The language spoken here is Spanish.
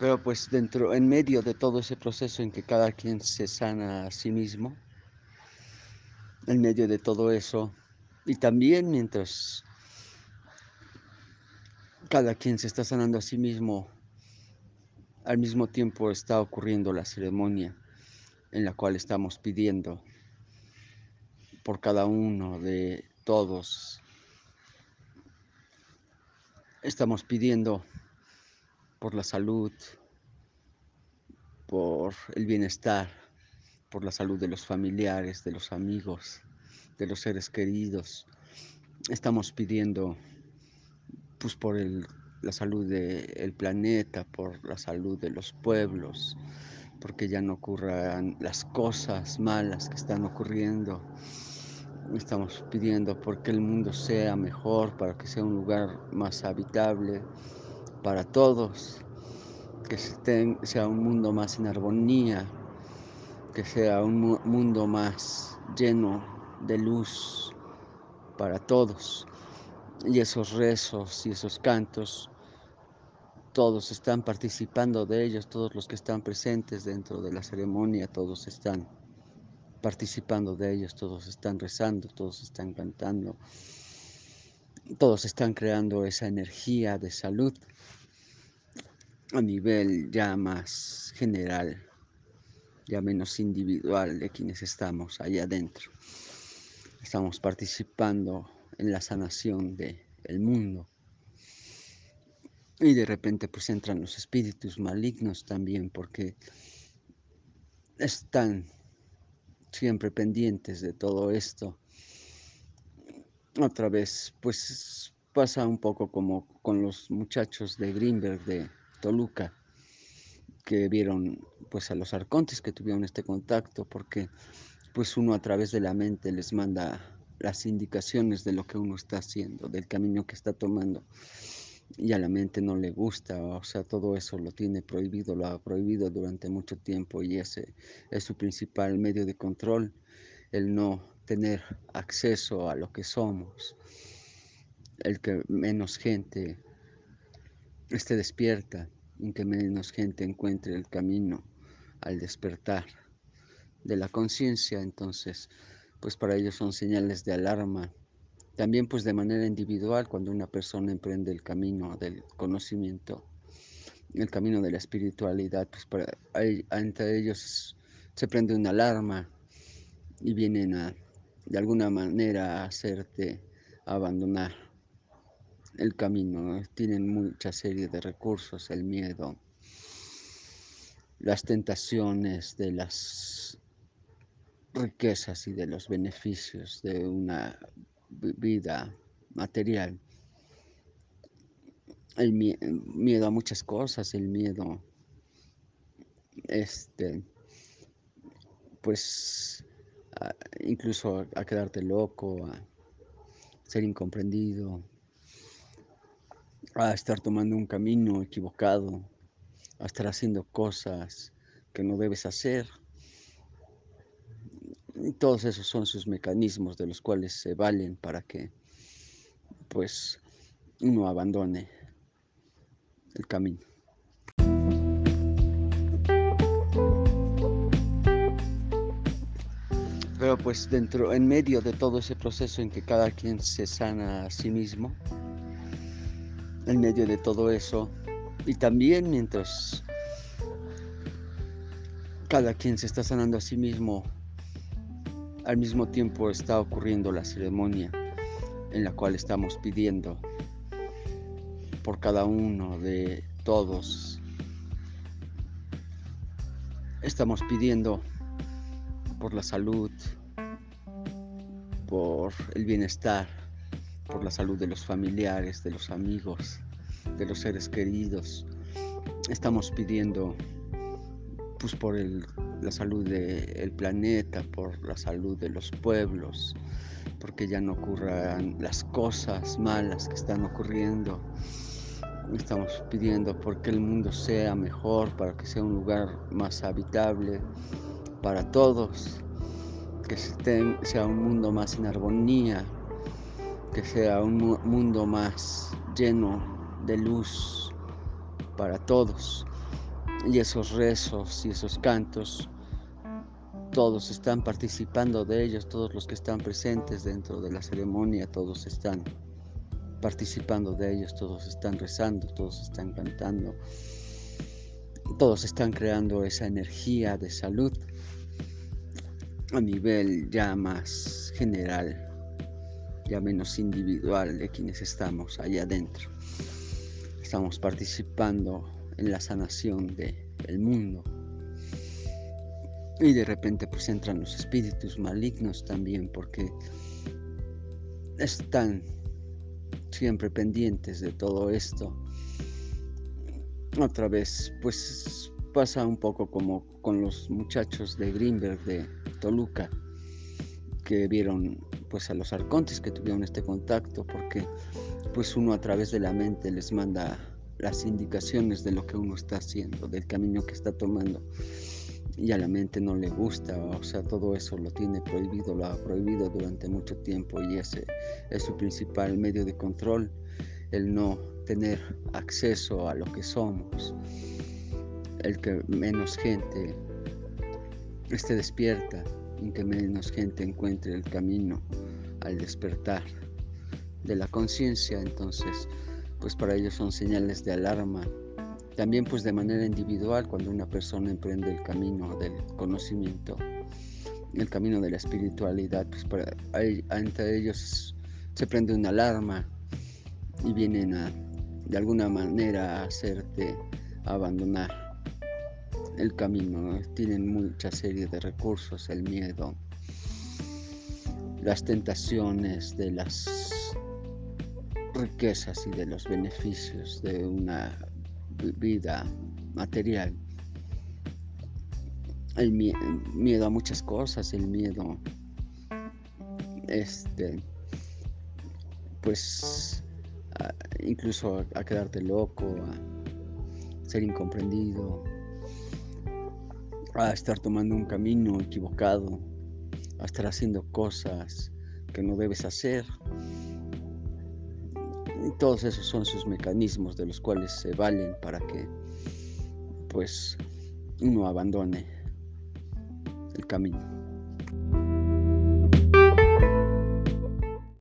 Pero pues dentro, en medio de todo ese proceso en que cada quien se sana a sí mismo, en medio de todo eso, y también mientras cada quien se está sanando a sí mismo, al mismo tiempo está ocurriendo la ceremonia en la cual estamos pidiendo por cada uno de todos. Estamos pidiendo por la salud, por el bienestar, por la salud de los familiares, de los amigos, de los seres queridos. Estamos pidiendo pues por la salud del planeta, por la salud de los pueblos, porque ya no ocurran las cosas malas que están ocurriendo. Estamos pidiendo porque el mundo sea mejor, para que sea un lugar más habitable para todos, que sea un mundo más en armonía, que sea un mundo más lleno de luz para todos. Y esos rezos y esos cantos, todos están participando de ellos, todos los que están presentes dentro de la ceremonia, todos están participando de ellos, todos están rezando, todos están cantando, todos están creando esa energía de salud a nivel ya más general, ya menos individual de quienes estamos allá adentro. Estamos participando en la sanación del mundo. Y de repente pues entran los espíritus malignos también porque están siempre pendientes de todo esto. Otra vez pues pasa un poco como con los muchachos de Greenberg de Toluca que vieron pues a los arcontes que tuvieron este contacto porque pues uno a través de la mente les manda las indicaciones de lo que uno está haciendo, del camino que está tomando. Y a la mente no le gusta, o sea, todo eso lo tiene prohibido, lo ha prohibido durante mucho tiempo y ese es su principal medio de control, el no tener acceso a lo que somos, el que menos gente esté despierta, y que menos gente encuentre el camino al despertar de la conciencia, entonces pues para ellos son señales de alarma. También pues de manera individual cuando una persona emprende el camino del conocimiento, el camino de la espiritualidad, pues para, entre ellos se prende una alarma y vienen a de alguna manera a hacerte abandonar el camino. Tienen mucha serie de recursos, el miedo, las tentaciones de las riquezas y de los beneficios de una vida material. El miedo a muchas cosas, el miedo, este, pues, incluso a quedarte loco, a ser incomprendido, a estar tomando un camino equivocado, a estar haciendo cosas que no debes hacer. todos esos son sus mecanismos de los cuales se valen para que pues uno abandone el camino. Pero pues dentro, en medio de todo ese proceso en que cada quien se sana a sí mismo, en medio de todo eso, y también mientras cada quien se está sanando a sí mismo, al mismo tiempo está ocurriendo la ceremonia en la cual estamos pidiendo por cada uno de todos. Estamos pidiendo por la salud, por el bienestar, por la salud de los familiares, de los amigos, de los seres queridos. Estamos pidiendo pues por la salud del planeta, por la salud de los pueblos, porque ya no ocurran las cosas malas que están ocurriendo. Estamos pidiendo porque el mundo sea mejor, para que sea un lugar más habitable para todos, que sea un mundo más en armonía, que sea un mundo más lleno de luz para todos. Y esos rezos y esos cantos, todos están participando de ellos, todos los que están presentes dentro de la ceremonia, todos están participando de ellos, todos están rezando, todos están cantando, todos están creando esa energía de salud a nivel ya más general, ya menos individual de quienes estamos allá adentro. Estamos participando en la sanación del mundo. Y de repente pues entran los espíritus malignos también porque están siempre pendientes de todo esto. Otra vez, pues pasa un poco como con los muchachos de Greenberg de Toluca, que vieron pues a los arcontes que tuvieron este contacto, porque pues uno a través de la mente les manda las indicaciones de lo que uno está haciendo, del camino que está tomando y a la mente no le gusta, o sea, todo eso lo tiene prohibido, lo ha prohibido durante mucho tiempo y ese es su principal medio de control, el no tener acceso a lo que somos, el que menos gente esté despierta y que menos gente encuentre el camino al despertar de la conciencia, entonces, pues para ellos son señales de alarma. También pues de manera individual cuando una persona emprende el camino del conocimiento, el camino de la espiritualidad, pues para, entre ellos se prende una alarma y vienen a de alguna manera a hacerte abandonar el camino. Tienen mucha serie de recursos, el miedo, las tentaciones de las riquezas y de los beneficios de una vida material. El, miedo a muchas cosas, el miedo, este, pues, incluso a, quedarte loco, a ser incomprendido, a estar tomando un camino equivocado, a estar haciendo cosas que no debes hacer. Todos esos son sus mecanismos de los cuales se valen para que pues uno abandone el camino.